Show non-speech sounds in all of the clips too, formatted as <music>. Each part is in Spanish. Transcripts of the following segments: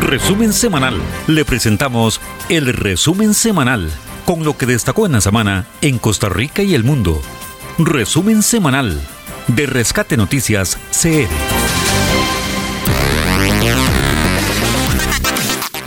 Resumen semanal. Le presentamos el resumen semanal con lo que destacó en la semana en Costa Rica y el mundo. Resumen semanal de Rescate Noticias CR.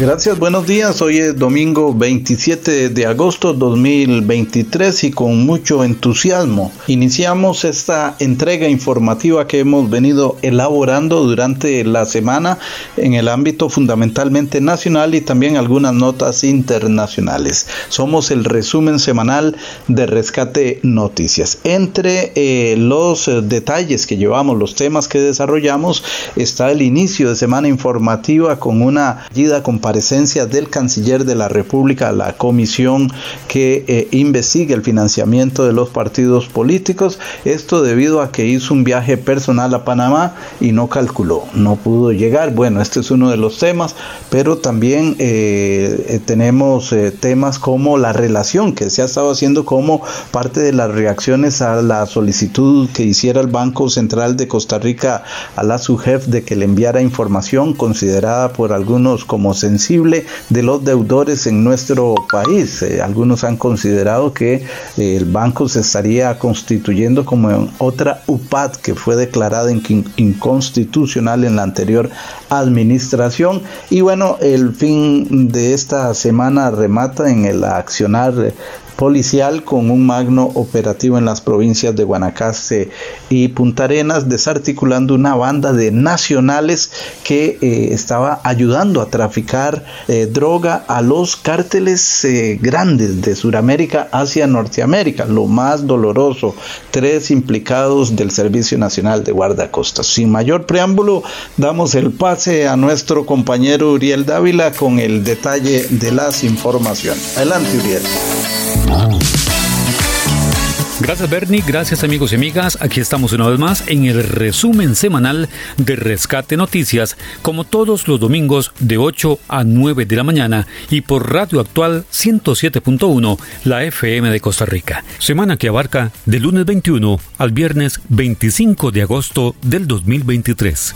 Gracias, buenos días. Hoy es domingo 27 de agosto 2023 y con mucho entusiasmo iniciamos esta entrega informativa que hemos venido elaborando durante la semana en el ámbito fundamentalmente nacional y también algunas notas internacionales. Somos el resumen semanal de Rescate Noticias. Entre eh, los detalles que llevamos, los temas que desarrollamos, está el inicio de semana informativa con una ayuda compartida comparecencia del canciller de la República a la comisión que eh, investiga el financiamiento de los partidos políticos. Esto debido a que hizo un viaje personal a Panamá y no calculó, no pudo llegar. Bueno, este es uno de los temas, pero también eh, eh, tenemos temas como la relación que se ha estado haciendo como parte de las reacciones a la solicitud que hiciera el Banco Central de Costa Rica a la SUGEF de que le enviara información considerada por algunos como sensible de los deudores en nuestro país. Eh, algunos han considerado que eh, el banco se estaría constituyendo como otra UPAD que fue declarada inconstitucional en la anterior administración. Y bueno, el fin de esta semana remata en el accionar policial con un magno operativo en las provincias de Guanacaste y Punta Arenas, desarticulando una banda de nacionales que eh, estaba ayudando a traficar eh, droga a los cárteles eh, grandes de Sudamérica hacia Norteamérica. Lo más doloroso, tres implicados del Servicio Nacional de Guardacostas. Sin mayor preámbulo, damos el pase a nuestro compañero Uriel Dávila con el detalle de las informaciones. Adelante, Uriel. Gracias Bernie, gracias amigos y amigas. Aquí estamos una vez más en el resumen semanal de Rescate Noticias, como todos los domingos de 8 a 9 de la mañana y por Radio Actual 107.1, la FM de Costa Rica. Semana que abarca de lunes 21 al viernes 25 de agosto del 2023.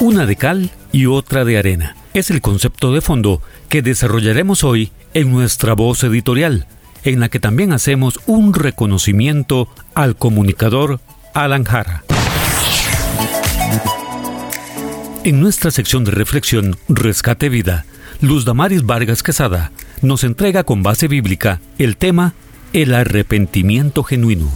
Una de cal y otra de arena. Es el concepto de fondo que desarrollaremos hoy en nuestra voz editorial, en la que también hacemos un reconocimiento al comunicador Alan Jara. En nuestra sección de reflexión Rescate Vida, Luz Damaris Vargas Quesada nos entrega con base bíblica el tema El arrepentimiento genuino.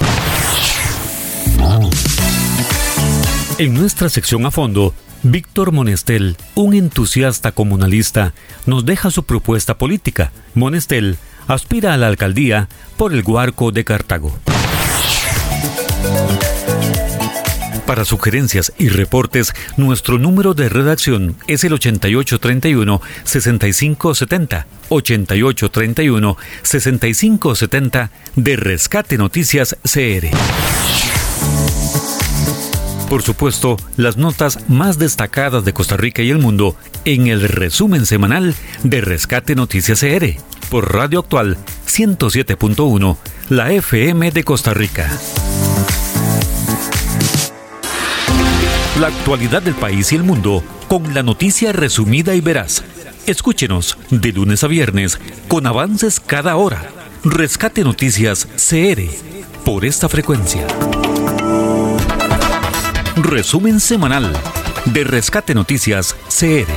En nuestra sección a fondo Víctor Monestel, un entusiasta comunalista, nos deja su propuesta política. Monestel aspira a la alcaldía por el Guarco de Cartago. Para sugerencias y reportes, nuestro número de redacción es el 8831-6570. 8831-6570 de Rescate Noticias CR por supuesto, las notas más destacadas de Costa Rica y el mundo en el resumen semanal de Rescate Noticias CR por Radio Actual 107.1, la FM de Costa Rica. La actualidad del país y el mundo con la noticia resumida y veraz. Escúchenos de lunes a viernes con avances cada hora. Rescate Noticias CR por esta frecuencia. Resumen semanal de Rescate Noticias CR.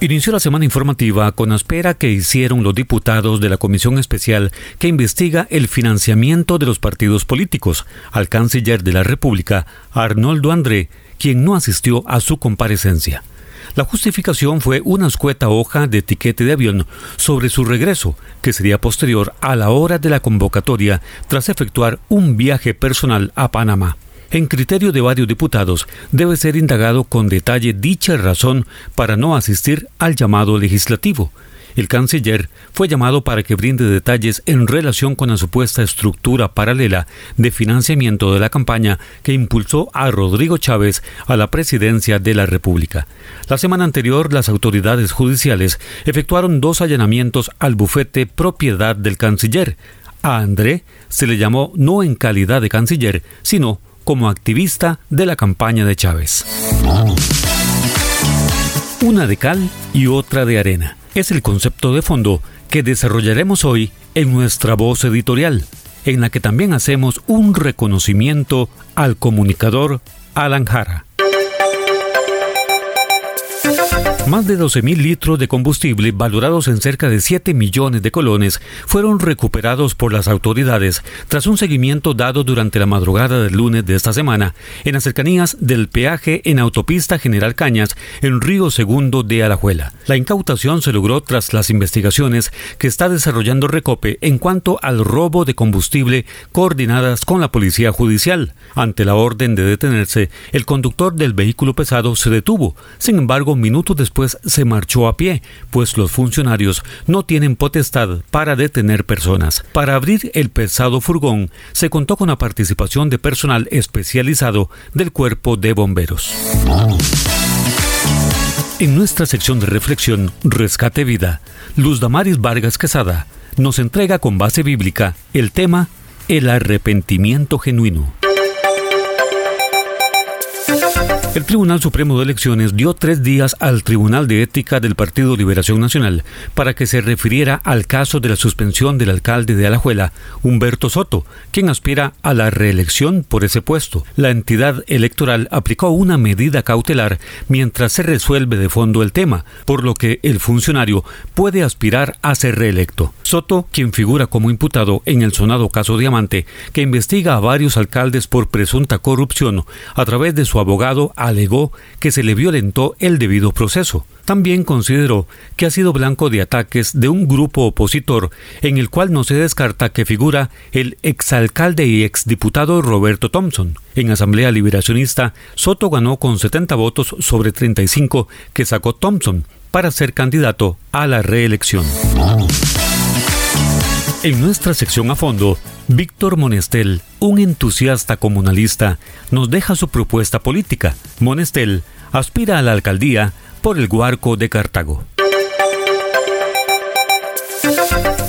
Inició la semana informativa con la espera que hicieron los diputados de la Comisión Especial que investiga el financiamiento de los partidos políticos al canciller de la República, Arnoldo André, quien no asistió a su comparecencia. La justificación fue una escueta hoja de etiquete de avión sobre su regreso, que sería posterior a la hora de la convocatoria tras efectuar un viaje personal a Panamá. En criterio de varios diputados, debe ser indagado con detalle dicha razón para no asistir al llamado legislativo, el canciller fue llamado para que brinde detalles en relación con la supuesta estructura paralela de financiamiento de la campaña que impulsó a Rodrigo Chávez a la presidencia de la República. La semana anterior, las autoridades judiciales efectuaron dos allanamientos al bufete propiedad del canciller. A André se le llamó no en calidad de canciller, sino como activista de la campaña de Chávez. Una de cal y otra de arena es el concepto de fondo que desarrollaremos hoy en nuestra voz editorial, en la que también hacemos un reconocimiento al comunicador Alan Jara. Más de 12.000 litros de combustible, valorados en cerca de 7 millones de colones, fueron recuperados por las autoridades tras un seguimiento dado durante la madrugada del lunes de esta semana en las cercanías del peaje en Autopista General Cañas, en Río Segundo de Alajuela. La incautación se logró tras las investigaciones que está desarrollando Recope en cuanto al robo de combustible coordinadas con la Policía Judicial. Ante la orden de detenerse, el conductor del vehículo pesado se detuvo. Sin embargo, minutos después se marchó a pie, pues los funcionarios no tienen potestad para detener personas. Para abrir el pesado furgón se contó con la participación de personal especializado del cuerpo de bomberos. En nuestra sección de reflexión Rescate Vida, Luz Damaris Vargas Quesada nos entrega con base bíblica el tema El arrepentimiento genuino. El Tribunal Supremo de Elecciones dio tres días al Tribunal de Ética del Partido Liberación Nacional para que se refiriera al caso de la suspensión del alcalde de Alajuela, Humberto Soto, quien aspira a la reelección por ese puesto. La entidad electoral aplicó una medida cautelar mientras se resuelve de fondo el tema, por lo que el funcionario puede aspirar a ser reelecto. Soto, quien figura como imputado en el sonado caso Diamante, que investiga a varios alcaldes por presunta corrupción, a través de su abogado alegó que se le violentó el debido proceso. También consideró que ha sido blanco de ataques de un grupo opositor en el cual no se descarta que figura el exalcalde y exdiputado Roberto Thompson. En Asamblea Liberacionista, Soto ganó con 70 votos sobre 35 que sacó Thompson para ser candidato a la reelección. En nuestra sección a fondo, Víctor Monestel, un entusiasta comunalista, nos deja su propuesta política. Monestel aspira a la alcaldía por el Guarco de Cartago.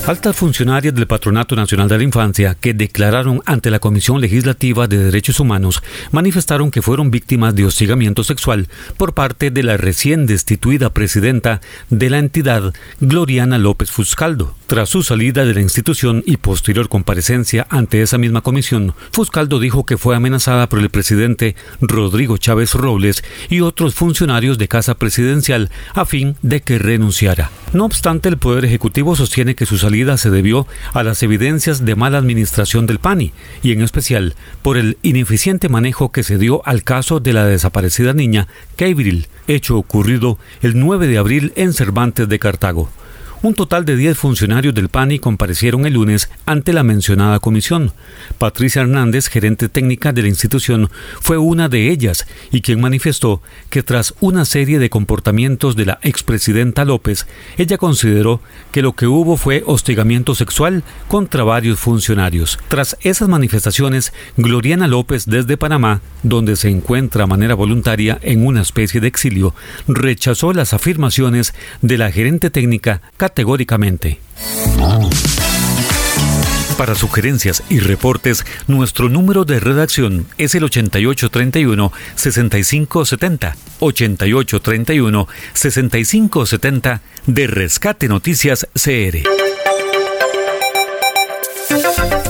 Altas funcionarias del Patronato Nacional de la Infancia que declararon ante la Comisión Legislativa de Derechos Humanos manifestaron que fueron víctimas de hostigamiento sexual por parte de la recién destituida presidenta de la entidad, Gloriana López Fuscaldo. Tras su salida de la institución y posterior comparecencia ante esa misma comisión, Fuscaldo dijo que fue amenazada por el presidente Rodrigo Chávez Robles y otros funcionarios de Casa Presidencial a fin de que renunciara. No obstante, el Poder Ejecutivo sostiene que su salida se debió a las evidencias de mala administración del PANI y en especial por el ineficiente manejo que se dio al caso de la desaparecida niña Keibril, hecho ocurrido el 9 de abril en Cervantes de Cartago. Un total de 10 funcionarios del PANI comparecieron el lunes ante la mencionada comisión. Patricia Hernández, gerente técnica de la institución, fue una de ellas y quien manifestó que tras una serie de comportamientos de la expresidenta López, ella consideró que lo que hubo fue hostigamiento sexual contra varios funcionarios. Tras esas manifestaciones, Gloriana López desde Panamá, donde se encuentra a manera voluntaria en una especie de exilio, rechazó las afirmaciones de la gerente técnica categóricamente. Para sugerencias y reportes, nuestro número de redacción es el 8831-6570. 8831-6570 de Rescate Noticias CR.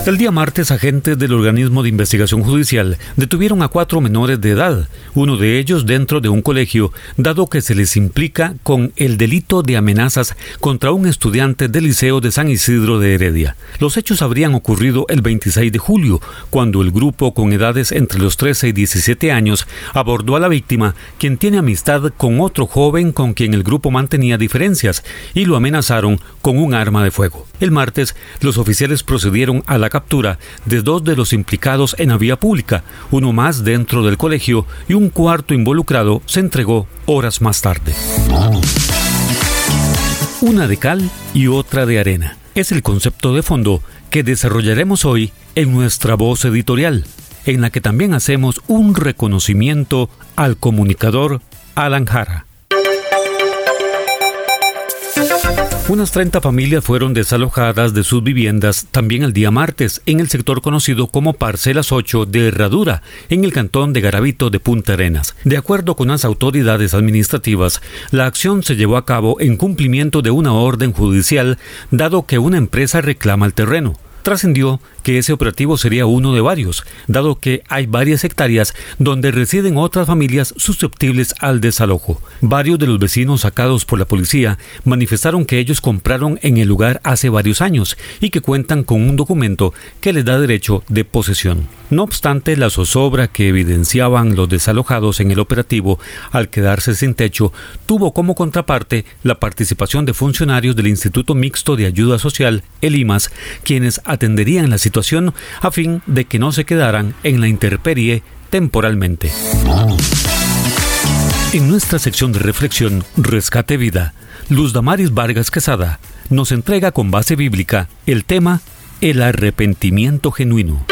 El día martes, agentes del organismo de investigación judicial detuvieron a cuatro menores de edad, uno de ellos dentro de un colegio, dado que se les implica con el delito de amenazas contra un estudiante del Liceo de San Isidro de Heredia. Los hechos habrían ocurrido el 26 de julio, cuando el grupo con edades entre los 13 y 17 años abordó a la víctima, quien tiene amistad con otro joven con quien el grupo mantenía diferencias, y lo amenazaron con un arma de fuego. El martes, los oficiales procedieron a la captura de dos de los implicados en la vía pública, uno más dentro del colegio y un cuarto involucrado se entregó horas más tarde. Una de cal y otra de arena. Es el concepto de fondo que desarrollaremos hoy en nuestra voz editorial, en la que también hacemos un reconocimiento al comunicador Alan Jara. Unas 30 familias fueron desalojadas de sus viviendas también el día martes en el sector conocido como Parcelas 8 de Herradura, en el cantón de Garavito de Punta Arenas. De acuerdo con las autoridades administrativas, la acción se llevó a cabo en cumplimiento de una orden judicial, dado que una empresa reclama el terreno. Trascendió que ese operativo sería uno de varios, dado que hay varias hectáreas donde residen otras familias susceptibles al desalojo. Varios de los vecinos sacados por la policía manifestaron que ellos compraron en el lugar hace varios años y que cuentan con un documento que les da derecho de posesión. No obstante, la zozobra que evidenciaban los desalojados en el operativo al quedarse sin techo tuvo como contraparte la participación de funcionarios del Instituto Mixto de Ayuda Social, el IMAS, quienes atenderían la situación a fin de que no se quedaran en la intemperie temporalmente. En nuestra sección de reflexión Rescate Vida, Luz Damaris Vargas Quesada nos entrega con base bíblica el tema El arrepentimiento genuino.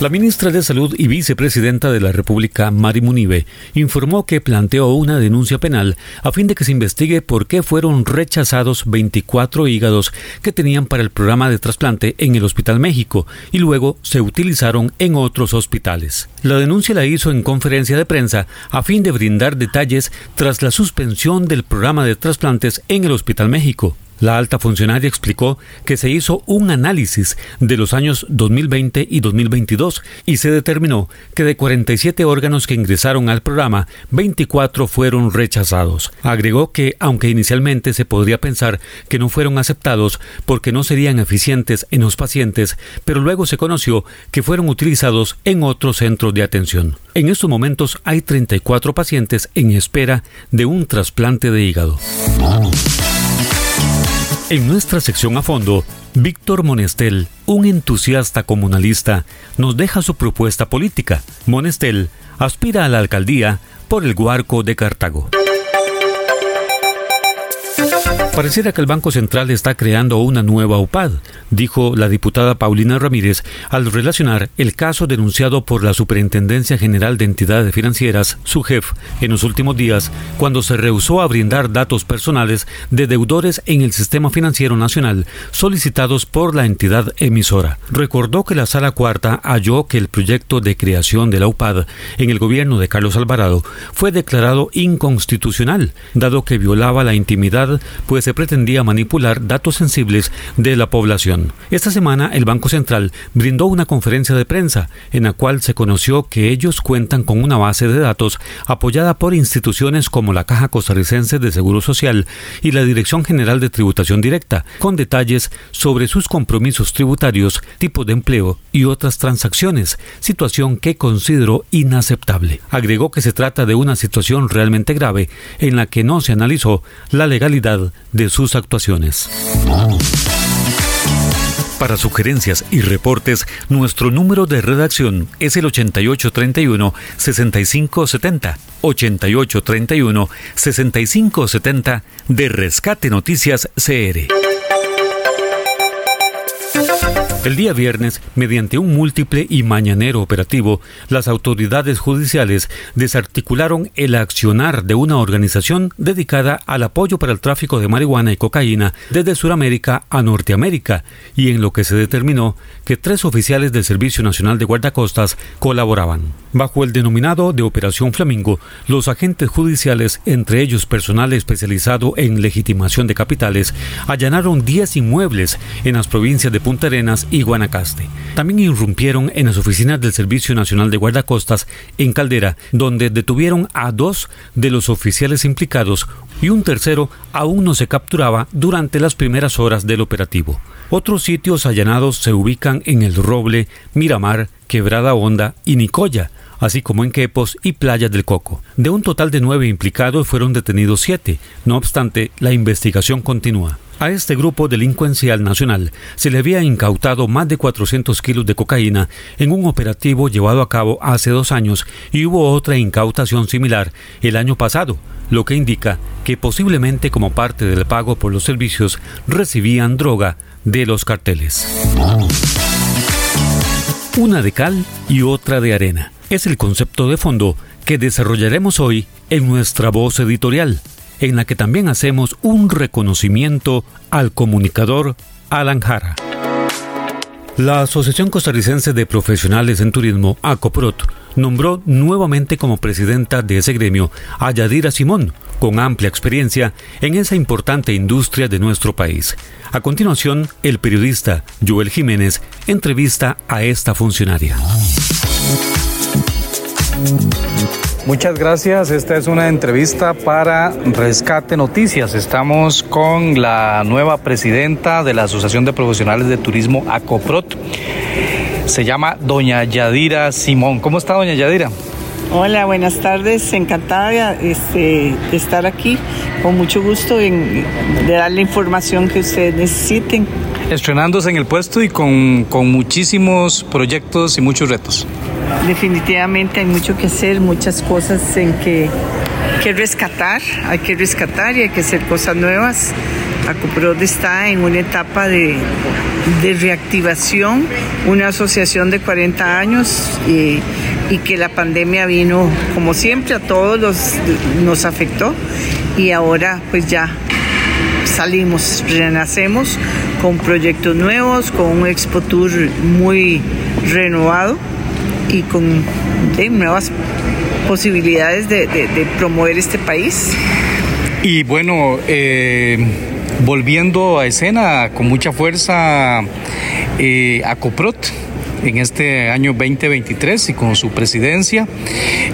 La ministra de Salud y vicepresidenta de la República, Mari Munive, informó que planteó una denuncia penal a fin de que se investigue por qué fueron rechazados 24 hígados que tenían para el programa de trasplante en el Hospital México y luego se utilizaron en otros hospitales. La denuncia la hizo en conferencia de prensa a fin de brindar detalles tras la suspensión del programa de trasplantes en el Hospital México. La alta funcionaria explicó que se hizo un análisis de los años 2020 y 2022 y se determinó que de 47 órganos que ingresaron al programa, 24 fueron rechazados. Agregó que, aunque inicialmente se podría pensar que no fueron aceptados porque no serían eficientes en los pacientes, pero luego se conoció que fueron utilizados en otros centros de atención. En estos momentos hay 34 pacientes en espera de un trasplante de hígado. En nuestra sección a fondo, Víctor Monestel, un entusiasta comunalista, nos deja su propuesta política. Monestel aspira a la alcaldía por el Guarco de Cartago. Pareciera que el Banco Central está creando una nueva UPAD, dijo la diputada Paulina Ramírez al relacionar el caso denunciado por la Superintendencia General de Entidades Financieras, su jefe, en los últimos días, cuando se rehusó a brindar datos personales de deudores en el sistema financiero nacional solicitados por la entidad emisora. Recordó que la Sala Cuarta halló que el proyecto de creación de la UPAD en el gobierno de Carlos Alvarado fue declarado inconstitucional, dado que violaba la intimidad, pues se pretendía manipular datos sensibles de la población. Esta semana el Banco Central brindó una conferencia de prensa en la cual se conoció que ellos cuentan con una base de datos apoyada por instituciones como la Caja Costarricense de Seguro Social y la Dirección General de Tributación Directa, con detalles sobre sus compromisos tributarios, tipo de empleo y otras transacciones, situación que consideró inaceptable. Agregó que se trata de una situación realmente grave en la que no se analizó la legalidad de sus actuaciones. Para sugerencias y reportes, nuestro número de redacción es el 8831-6570. 8831-6570 de Rescate Noticias CR. El día viernes, mediante un múltiple y mañanero operativo, las autoridades judiciales desarticularon el accionar de una organización dedicada al apoyo para el tráfico de marihuana y cocaína desde Sudamérica a Norteamérica, y en lo que se determinó que tres oficiales del Servicio Nacional de Guardacostas colaboraban. Bajo el denominado de Operación Flamingo, los agentes judiciales, entre ellos personal especializado en legitimación de capitales, allanaron 10 inmuebles en las provincias de Punta Arenas y Guanacaste. También irrumpieron en las oficinas del Servicio Nacional de Guardacostas en Caldera, donde detuvieron a dos de los oficiales implicados y un tercero aún no se capturaba durante las primeras horas del operativo. Otros sitios allanados se ubican en El Roble, Miramar, Quebrada Honda y Nicoya, así como en Quepos y Playas del Coco. De un total de nueve implicados fueron detenidos siete. No obstante, la investigación continúa. A este grupo delincuencial nacional se le había incautado más de 400 kilos de cocaína en un operativo llevado a cabo hace dos años y hubo otra incautación similar el año pasado, lo que indica que posiblemente como parte del pago por los servicios recibían droga de los carteles. Una de cal y otra de arena. Es el concepto de fondo que desarrollaremos hoy en nuestra voz editorial en la que también hacemos un reconocimiento al comunicador Alan Jara. La Asociación Costarricense de Profesionales en Turismo, ACOPROT, nombró nuevamente como presidenta de ese gremio a Yadira Simón, con amplia experiencia en esa importante industria de nuestro país. A continuación, el periodista Joel Jiménez entrevista a esta funcionaria. Muchas gracias. Esta es una entrevista para Rescate Noticias. Estamos con la nueva presidenta de la Asociación de Profesionales de Turismo ACOPROT. Se llama Doña Yadira Simón. ¿Cómo está, Doña Yadira? Hola, buenas tardes. Encantada este, de estar aquí. Con mucho gusto de dar la información que ustedes necesiten. Estrenándose en el puesto y con, con muchísimos proyectos y muchos retos. Definitivamente hay mucho que hacer, muchas cosas en que, que rescatar. Hay que rescatar y hay que hacer cosas nuevas. Acoprod está en una etapa de, de reactivación, una asociación de 40 años y, que la pandemia vino, como siempre, a todos nos afectó y ahora pues ya salimos, renacemos con proyectos nuevos, con un Expo Tour muy renovado y con nuevas posibilidades de, de, de promover este país. Y bueno, eh, volviendo a escena con mucha fuerza eh, a Coprot en este año 2023 y con su presidencia.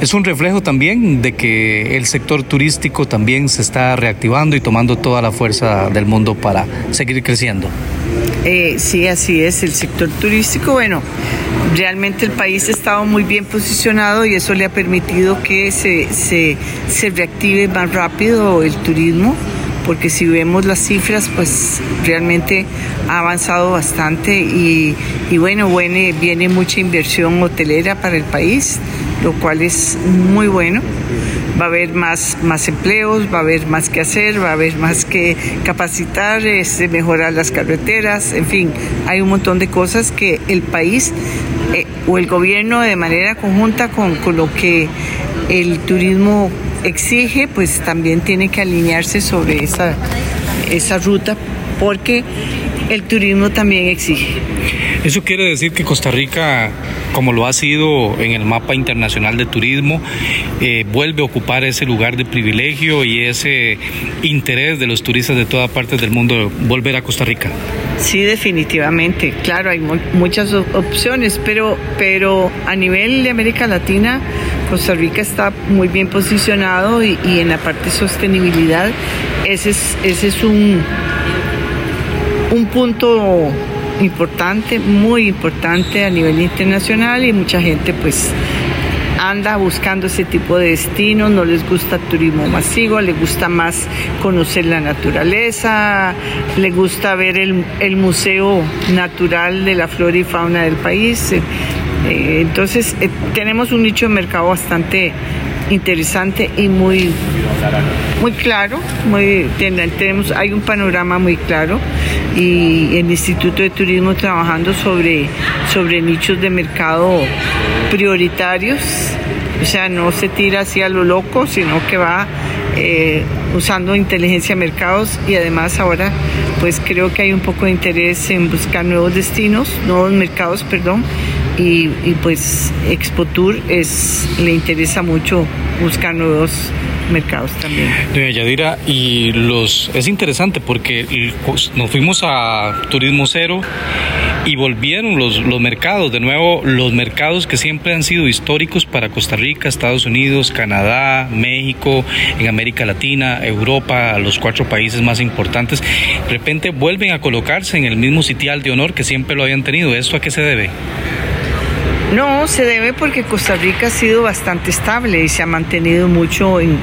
Es un reflejo también de que el sector turístico también se está reactivando y tomando toda la fuerza del mundo para seguir creciendo. Eh, sí, así es. El sector turístico, bueno, realmente el país ha estado muy bien posicionado y eso le ha permitido que se, se, se reactive más rápido el turismo porque si vemos las cifras, pues realmente ha avanzado bastante y, bueno, viene, viene mucha inversión hotelera para el país, lo cual es muy bueno. Va a haber más, más empleos, va a haber más que hacer, va a haber más que capacitar, este, mejorar las carreteras, en fin, hay un montón de cosas que el país eh, o el gobierno de manera conjunta con, con lo que el turismo exige, pues también tiene que alinearse sobre esa, esa ruta porque el turismo también exige. Eso quiere decir que Costa Rica, como lo ha sido en el mapa internacional de turismo, eh, vuelve a ocupar ese lugar de privilegio y ese interés de los turistas de todas partes del mundo volver a Costa Rica. Sí, definitivamente. Claro, hay mu muchas opciones, pero, pero a nivel de América Latina, Costa Rica está muy bien posicionado y, y en la parte de sostenibilidad, ese es, ese es un, un punto importante, muy importante a nivel internacional y mucha gente pues anda buscando ese tipo de destinos, no les gusta turismo masivo, les gusta más conocer la naturaleza, les gusta ver el, el museo natural de la flora y fauna del país. Eh, entonces eh, tenemos un nicho de mercado bastante interesante y muy muy claro, muy, tenemos, hay un panorama muy claro y el Instituto de Turismo trabajando sobre, sobre nichos de mercado prioritarios, o sea, no se tira hacia lo loco, sino que va eh, usando inteligencia de mercados y además ahora pues creo que hay un poco de interés en buscar nuevos destinos, nuevos mercados, perdón, y, y pues Expo Tour es, le interesa mucho buscar nuevos mercados también. Doña Yadira, y los es interesante porque nos fuimos a Turismo Cero y volvieron los, los mercados, de nuevo, los mercados que siempre han sido históricos para Costa Rica, Estados Unidos, Canadá, México, en América Latina, Europa, los cuatro países más importantes, de repente vuelven a colocarse en el mismo sitial de honor que siempre lo habían tenido. ¿Esto a qué se debe? No, se debe porque Costa Rica ha sido bastante estable y se ha mantenido mucho en,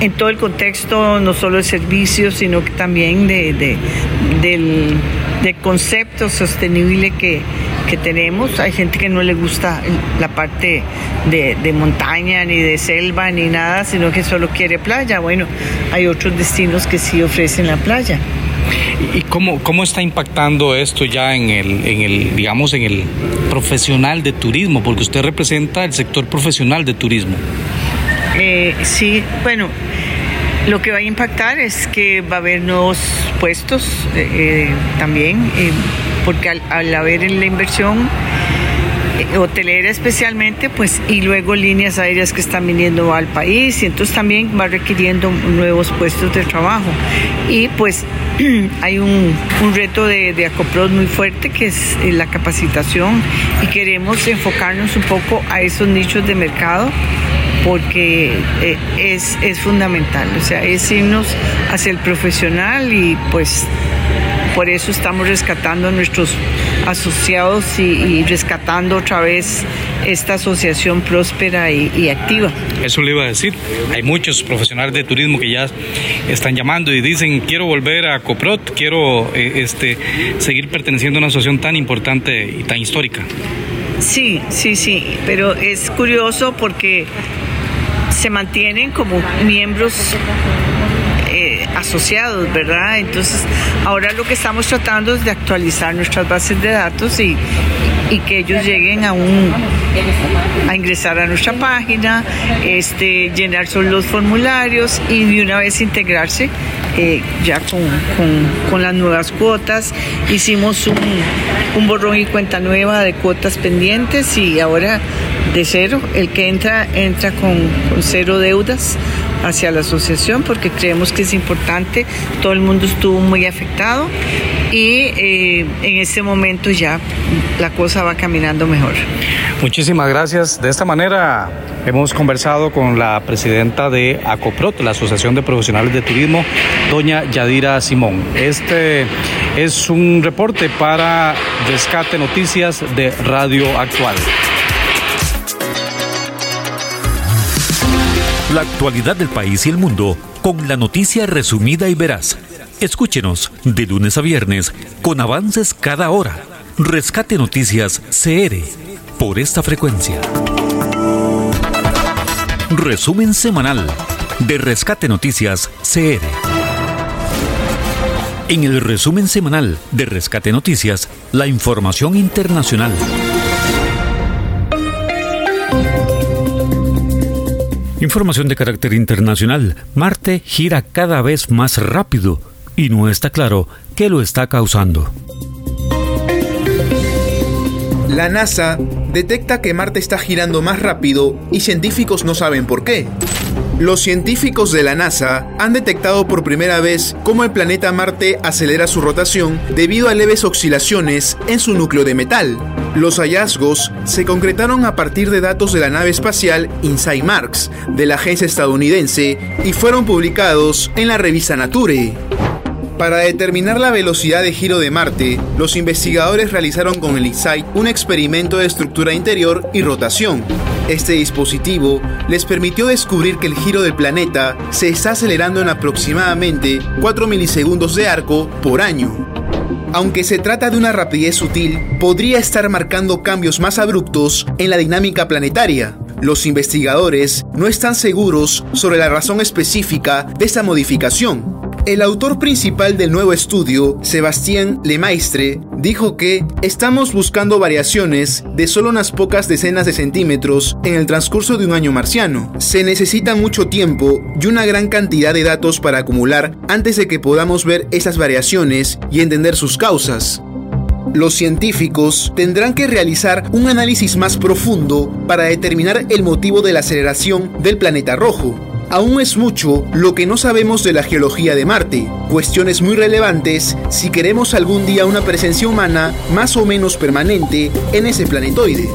en, todo el contexto, no solo de servicios, sino que también de, de, del, del, concepto sostenible que, que, tenemos. Hay gente que no le gusta la parte de, de, montaña, ni de selva, ni nada, sino que solo quiere playa. Bueno, hay otros destinos que sí ofrecen la playa. ¿Y cómo, cómo está impactando esto ya en el, en el, digamos, en el profesional de turismo? Porque usted representa el sector profesional de turismo. Eh, sí, bueno, Lo que va a impactar es que va a haber nuevos puestos eh, también, porque al, al haber la inversión eh, hotelera especialmente, pues, y luego líneas aéreas que están viniendo al país, y entonces también va requiriendo nuevos puestos de trabajo. Y pues <clears throat> hay un, reto de, de Acopros muy fuerte que es eh, la capacitación y queremos enfocarnos un poco a esos nichos de mercado porque eh, es, es fundamental, o sea, es irnos hacia el profesional y pues por eso estamos rescatando a nuestros asociados y, rescatando otra vez esta asociación próspera y, activa. Eso le iba a decir. Hay muchos profesionales de turismo que ya están llamando y dicen quiero volver a Coprot, quiero eh, este, seguir perteneciendo a una asociación tan importante y tan histórica. Sí, sí, sí, pero es curioso porque se mantienen como miembros asociados, ¿verdad? Entonces, ahora lo que estamos tratando es de actualizar nuestras bases de datos y, que ellos lleguen a un ingresar a nuestra página, este, llenar los formularios y de una vez integrarse eh, ya con, las nuevas cuotas. Hicimos un, un borrón y cuenta nueva de cuotas pendientes y ahora de cero, el que entra entra con, con cero deudas hacia la asociación porque creemos que es importante, todo el mundo estuvo muy afectado y eh, en este momento ya la cosa va caminando mejor. Muchísimas gracias. De esta manera hemos conversado con la presidenta de ACOPROT, la Asociación de Profesionales de Turismo, doña Yadira Simón. Este es un reporte para Rescate Noticias de Radio Actual. La actualidad del país y el mundo con la noticia resumida y veraz. Escúchenos de lunes a viernes con avances cada hora. Rescate Noticias CR por esta frecuencia. Resumen semanal de Rescate Noticias CR. En el resumen semanal de Rescate Noticias, la información internacional. Información de carácter internacional. Marte gira cada vez más rápido y no está claro qué lo está causando. La NASA detecta que Marte está girando más rápido y científicos no saben por qué. Los científicos de la NASA han detectado por primera vez cómo el planeta Marte acelera su rotación debido a leves oscilaciones en su núcleo de metal. Los hallazgos se concretaron a partir de datos de la nave espacial InSight Marks de la agencia estadounidense y fueron publicados en la revista Nature. Para determinar la velocidad de giro de Marte, los investigadores realizaron con el InSight un experimento de estructura interior y rotación. Este dispositivo les permitió descubrir que el giro del planeta se está acelerando en aproximadamente 4 milisegundos de arco por año. Aunque se trata de una rapidez sutil, podría estar marcando cambios más abruptos en la dinámica planetaria. Los investigadores no están seguros sobre la razón específica de esta modificación, el autor principal del nuevo estudio, Sebastián Lemaistre, dijo que estamos buscando variaciones de solo unas pocas decenas de centímetros en el transcurso de un año marciano. Se necesita mucho tiempo y una gran cantidad de datos para acumular antes de que podamos ver esas variaciones y entender sus causas. Los científicos tendrán que realizar un análisis más profundo para determinar el motivo de la aceleración del planeta rojo aún es mucho lo que no sabemos de la geología de Marte, cuestiones muy relevantes si queremos algún día una presencia humana más o menos permanente en ese planetoide.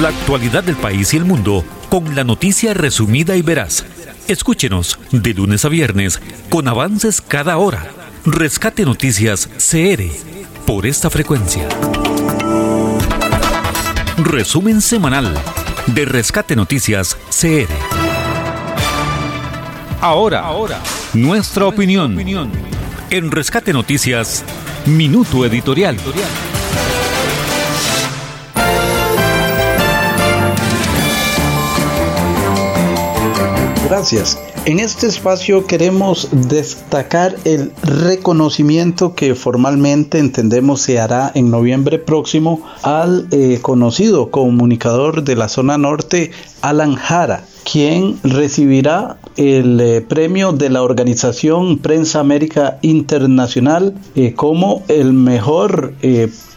La actualidad del país y el mundo con la noticia resumida y veraz. Escúchenos de lunes a viernes con avances cada hora. Rescate Noticias CR por esta frecuencia. Resumen semanal de Rescate Noticias CR. Ahora, Ahora nuestra, opinión. En Rescate Noticias, Minuto Editorial. Gracias. En este espacio queremos destacar el reconocimiento que formalmente entendemos se hará en noviembre próximo al eh, conocido comunicador de la zona norte, Alan Jara, quien recibirá el eh, premio de la organización Prensa América Internacional eh, como el mejor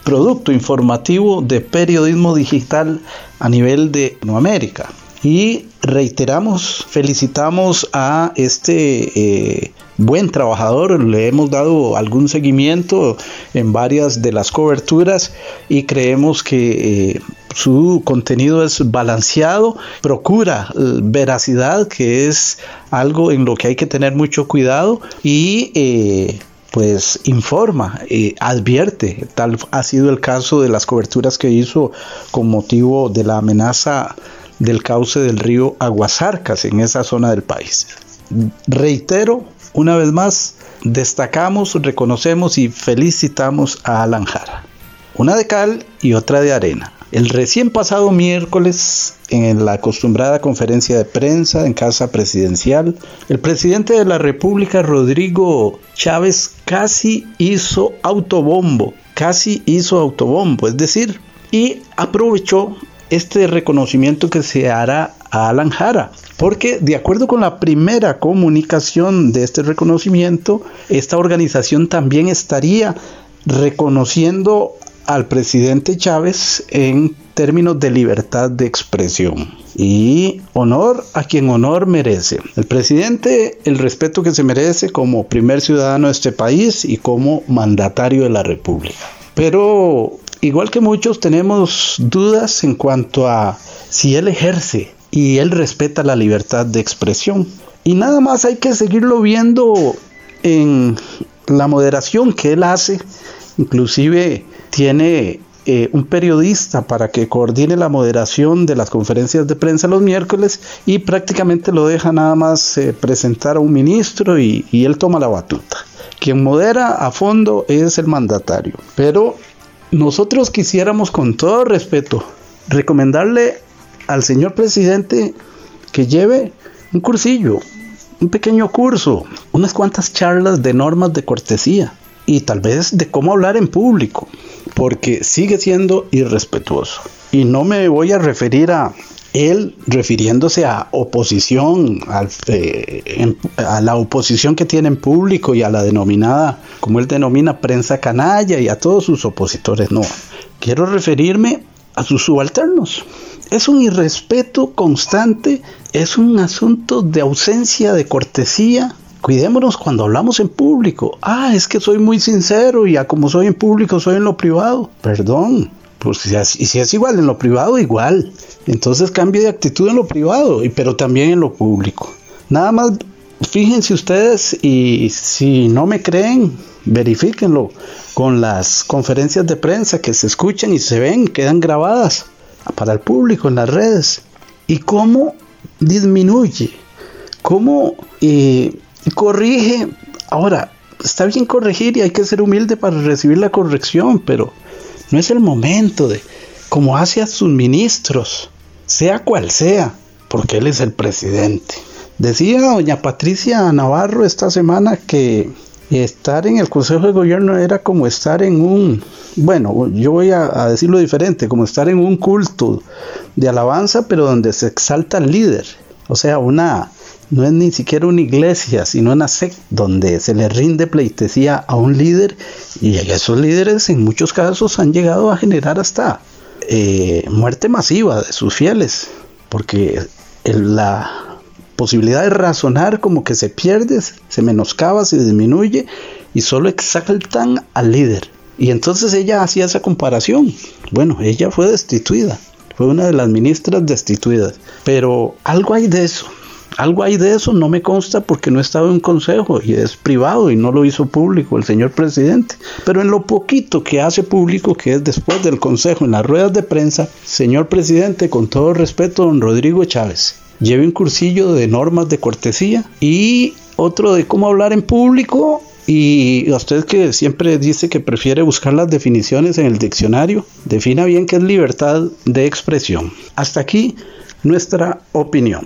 producto informativo de periodismo digital a nivel de América. Y reiteramos, felicitamos a este eh, buen trabajador, le hemos dado algún seguimiento en varias de las coberturas y creemos que eh, su contenido es balanceado, procura veracidad, que es algo en lo que hay que tener mucho cuidado y eh, pues informa, advierte, tal ha sido el caso de las coberturas que hizo con motivo de la amenaza del cauce del río Aguasarcas en esa zona del país. Reitero, una vez más, destacamos, reconocemos y felicitamos a Alan Jara. Una de cal y otra de arena. El recién pasado miércoles, en la acostumbrada conferencia de prensa en Casa Presidencial, el presidente de la República, Rodrigo Chávez, casi hizo autobombo, casi hizo autobombo, es decir, y aprovechó este reconocimiento que se hará a Alan Jara. Porque de acuerdo con la primera comunicación de este reconocimiento, esta organización también estaría reconociendo al presidente Chávez en términos de libertad de expresión y honor a quien honor merece. El presidente, el respeto que se merece como primer ciudadano de este país y como mandatario de la República. Pero igual que muchos tenemos dudas en cuanto a si él ejerce y él respeta la libertad de expresión. Y nada más hay que seguirlo viendo en la moderación que él hace. Inclusive tiene eh, un periodista para que coordine la moderación de las conferencias de prensa los miércoles y prácticamente lo deja nada más eh, presentar a un ministro y, y él toma la batuta. Quien modera a fondo es el mandatario. Pero nosotros quisiéramos con todo respeto recomendarle al señor presidente que lleve un cursillo, un pequeño curso, unas cuantas charlas de normas de cortesía y tal vez de cómo hablar en público, porque sigue siendo irrespetuoso. Y no me voy a referir a él refiriéndose a oposición, eh, a la oposición que tiene en público y a la denominada, como él denomina, prensa canalla y a todos sus opositores. No, quiero referirme a sus subalternos. Es un irrespeto constante, es un asunto de ausencia de cortesía. Cuidémonos cuando hablamos en público. Ah, es que soy muy sincero y a como soy en público soy en lo privado. Perdón, pues si es, es igual en lo privado, igual. Entonces cambie de actitud en lo privado, y, pero también en lo público. Nada más fíjense ustedes y si no me creen, verifíquenlo con las conferencias de prensa que se escuchan y se ven, quedan grabadas para el público en las redes. Y cómo disminuye, cómo eh, corrige. Ahora, está bien corregir y hay que ser humilde para recibir la corrección, pero no es el momento de, como hace a sus ministros, sea cual sea, porque él es el presidente. Decía doña Patricia Navarro esta semana que estar en el Consejo de Gobierno era como estar en un, bueno, yo voy a, decirlo diferente, como estar en un culto de alabanza, pero donde se exalta el líder. O sea, una, no es ni siquiera una iglesia, sino una secta donde se le rinde pleitesía a un líder y esos líderes en muchos casos han llegado a generar hasta eh, muerte masiva de sus fieles, porque la posibilidad de razonar como que se pierde, se menoscaba, se disminuye y solo exaltan al líder. Y entonces ella hacía esa comparación. Bueno, ella fue destituida, fue una de las ministras destituidas, pero algo hay de eso algo hay de eso, no me consta porque no he estado en un consejo y es privado y no lo hizo público el señor presidente. Pero en lo poquito que hace público, que es después del consejo, en las ruedas de prensa, señor presidente, con todo respeto, don Rodrigo Chávez, lleve un cursillo de normas de cortesía y otro de cómo hablar en público y a usted que siempre dice que prefiere buscar las definiciones en el diccionario, defina bien qué es libertad de expresión. Hasta aquí nuestra opinión.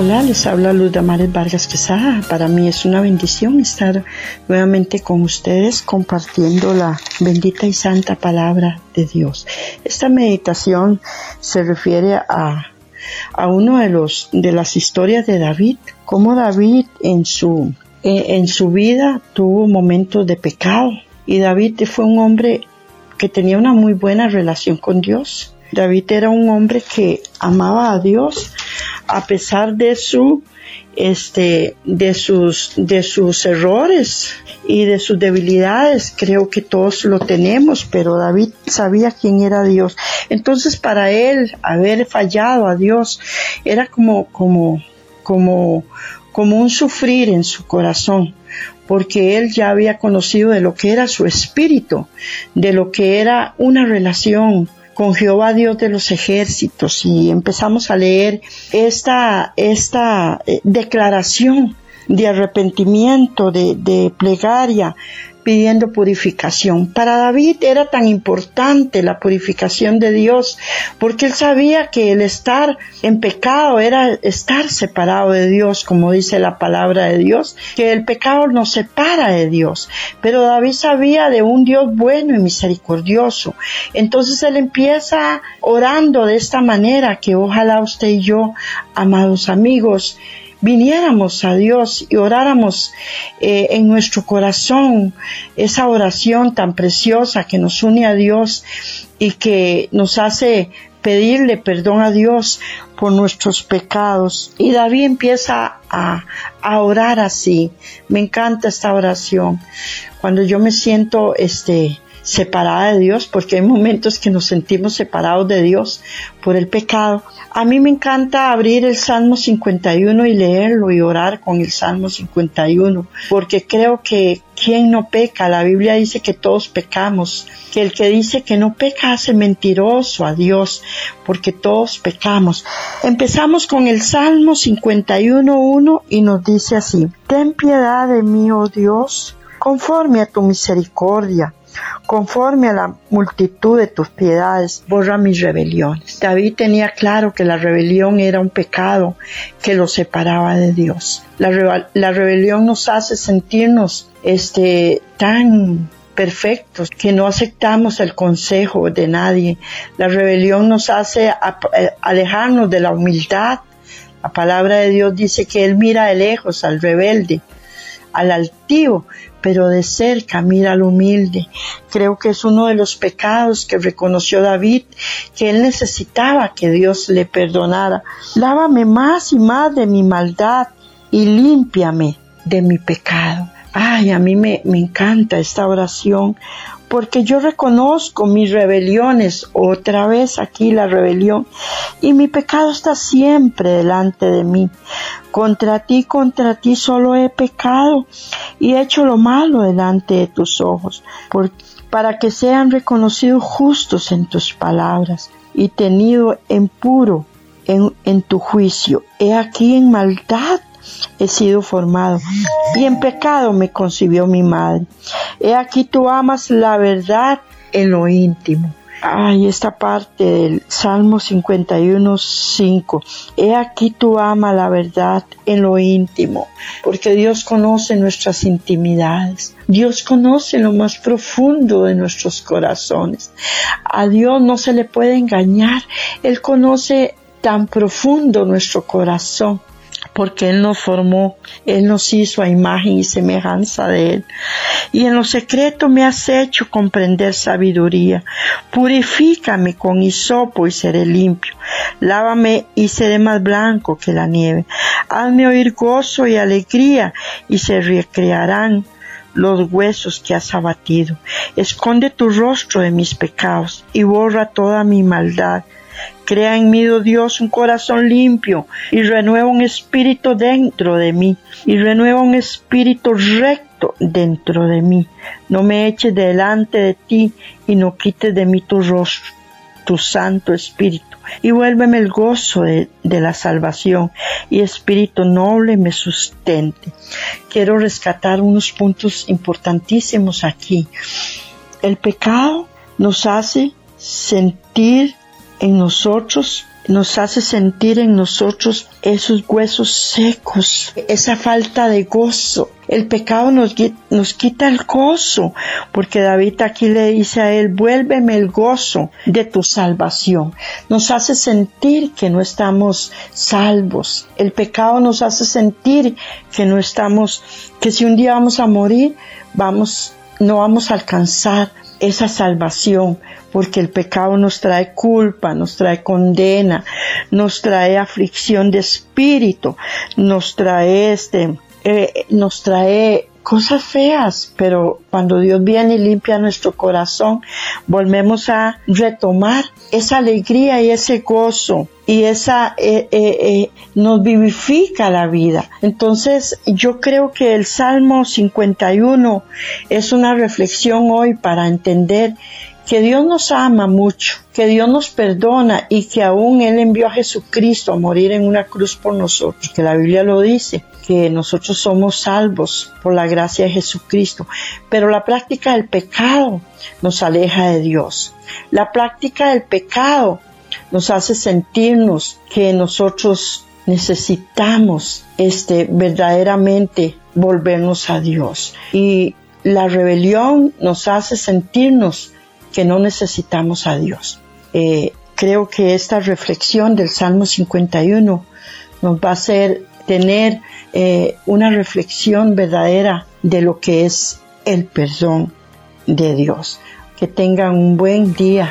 Hola, les habla Luz Damares Vargas Quesada. Para mí es una bendición estar nuevamente con ustedes compartiendo la bendita y santa palabra de Dios. Esta meditación se refiere a, a uno de los de las historias de David, cómo David en su en su vida tuvo momentos de pecado y David fue un hombre que tenía una muy buena relación con Dios. David era un hombre que amaba a Dios a pesar de su este de sus de sus errores y de sus debilidades. Creo que todos lo tenemos pero David sabía quién era Dios. Entonces para él haber fallado a Dios era como como como como un sufrir en su corazón porque él ya había conocido de lo que era su espíritu, de lo que era una relación con Jehová Dios de los ejércitos y empezamos a leer esta, esta eh, declaración de arrepentimiento, de, de plegaria, pidiendo purificación. Para David era tan importante la purificación de Dios porque él sabía que el estar en pecado era estar separado de Dios, como dice la palabra de Dios, que el pecado nos separa de Dios. Pero David sabía de un Dios bueno y misericordioso. Entonces él empieza orando de esta manera que ojalá usted y yo, amados amigos, viniéramos a Dios y oráramos eh, en nuestro corazón esa oración tan preciosa que nos une a Dios y que nos hace pedirle perdón a Dios por nuestros pecados. Y David empieza a, a, orar así. Me encanta esta oración. Cuando yo me siento este separada de Dios, porque hay momentos que nos sentimos separados de Dios por el pecado. A mí me encanta abrir el Salmo 51 y leerlo y orar con el Salmo 51, porque creo que quien no peca, la Biblia dice que todos pecamos, que el que dice que no peca hace mentiroso a Dios, porque todos pecamos. Empezamos con el Salmo 51.1 y nos dice así, Ten piedad de mí, oh Dios, conforme a tu misericordia conforme a la multitud de tus piedades, borra mis rebeliones. David tenía claro que la rebelión era un pecado que lo separaba de Dios. La, la rebelión nos hace sentirnos este, tan perfectos, que no aceptamos el consejo de nadie. La rebelión nos hace eh, alejarnos de la humildad. La palabra de Dios dice que Él mira de lejos al rebelde, al altivo, pero de cerca mira al humilde. Creo que es uno de los pecados que reconoció David, que él necesitaba que Dios le perdonara. Lávame más y más de mi maldad y límpiame de mi pecado. Ay, a mí me, me encanta esta oración porque yo reconozco mis rebeliones, otra vez aquí la rebelión, y mi pecado está siempre delante de mí. Contra ti, contra ti solo he pecado y he hecho lo malo delante de tus ojos, para que sean reconocidos justos en tus palabras y tenido en puro en, en tu juicio. He aquí en maldad he sido formado y en pecado me concibió mi madre. He aquí tú amas la verdad en lo íntimo. Ay, esta parte del Salmo 51, 5. He aquí tú amas la verdad en lo íntimo, porque Dios conoce nuestras intimidades. Dios conoce lo más profundo de nuestros corazones. A Dios no se le puede engañar. Él conoce tan profundo nuestro corazón porque Él nos formó, Él nos hizo a imagen y semejanza de Él. Y en lo secreto me has hecho comprender sabiduría. Purifícame con hisopo y seré limpio. Lávame y seré más blanco que la nieve. Hazme oír gozo y alegría y se recrearán los huesos que has abatido. Esconde tu rostro de mis pecados y borra toda mi maldad. Crea en mí, oh Dios, un corazón limpio y renueva un espíritu dentro de mí y renueva un espíritu recto dentro de mí. No me eches delante de ti y no quites de mí tu rostro, tu santo espíritu y vuélveme el gozo de, de, la salvación y espíritu noble me sustente. Quiero rescatar unos puntos importantísimos aquí. El pecado nos hace sentir en nosotros nos hace sentir en nosotros esos huesos secos, esa falta de gozo. El pecado nos, nos, quita el gozo, porque David aquí le dice a él, vuélveme el gozo de tu salvación. Nos hace sentir que no estamos salvos. El pecado nos hace sentir que no estamos, que si un día vamos a morir, vamos, no vamos a alcanzar esa salvación, porque el pecado nos trae culpa, nos trae condena, nos trae aflicción de espíritu, nos trae este, eh, nos trae cosas feas, pero cuando Dios viene y limpia nuestro corazón, volvemos a retomar esa alegría y ese gozo y esa eh, eh, nos vivifica la vida. Entonces yo creo que el Salmo 51 es una reflexión hoy para entender que Dios nos ama mucho, que Dios nos perdona y que aún Él envió a Jesucristo a morir en una cruz por nosotros, que la Biblia lo dice, que nosotros somos salvos por la gracia de Jesucristo, pero la práctica del pecado nos aleja de Dios. La práctica del pecado nos hace sentirnos que nosotros necesitamos este verdaderamente volvernos a Dios y la rebelión nos hace sentirnos que no necesitamos a Dios. Eh, creo que esta reflexión del Salmo 51 nos va a hacer tener eh, una reflexión verdadera de lo que es el perdón de Dios. Que tengan un buen día.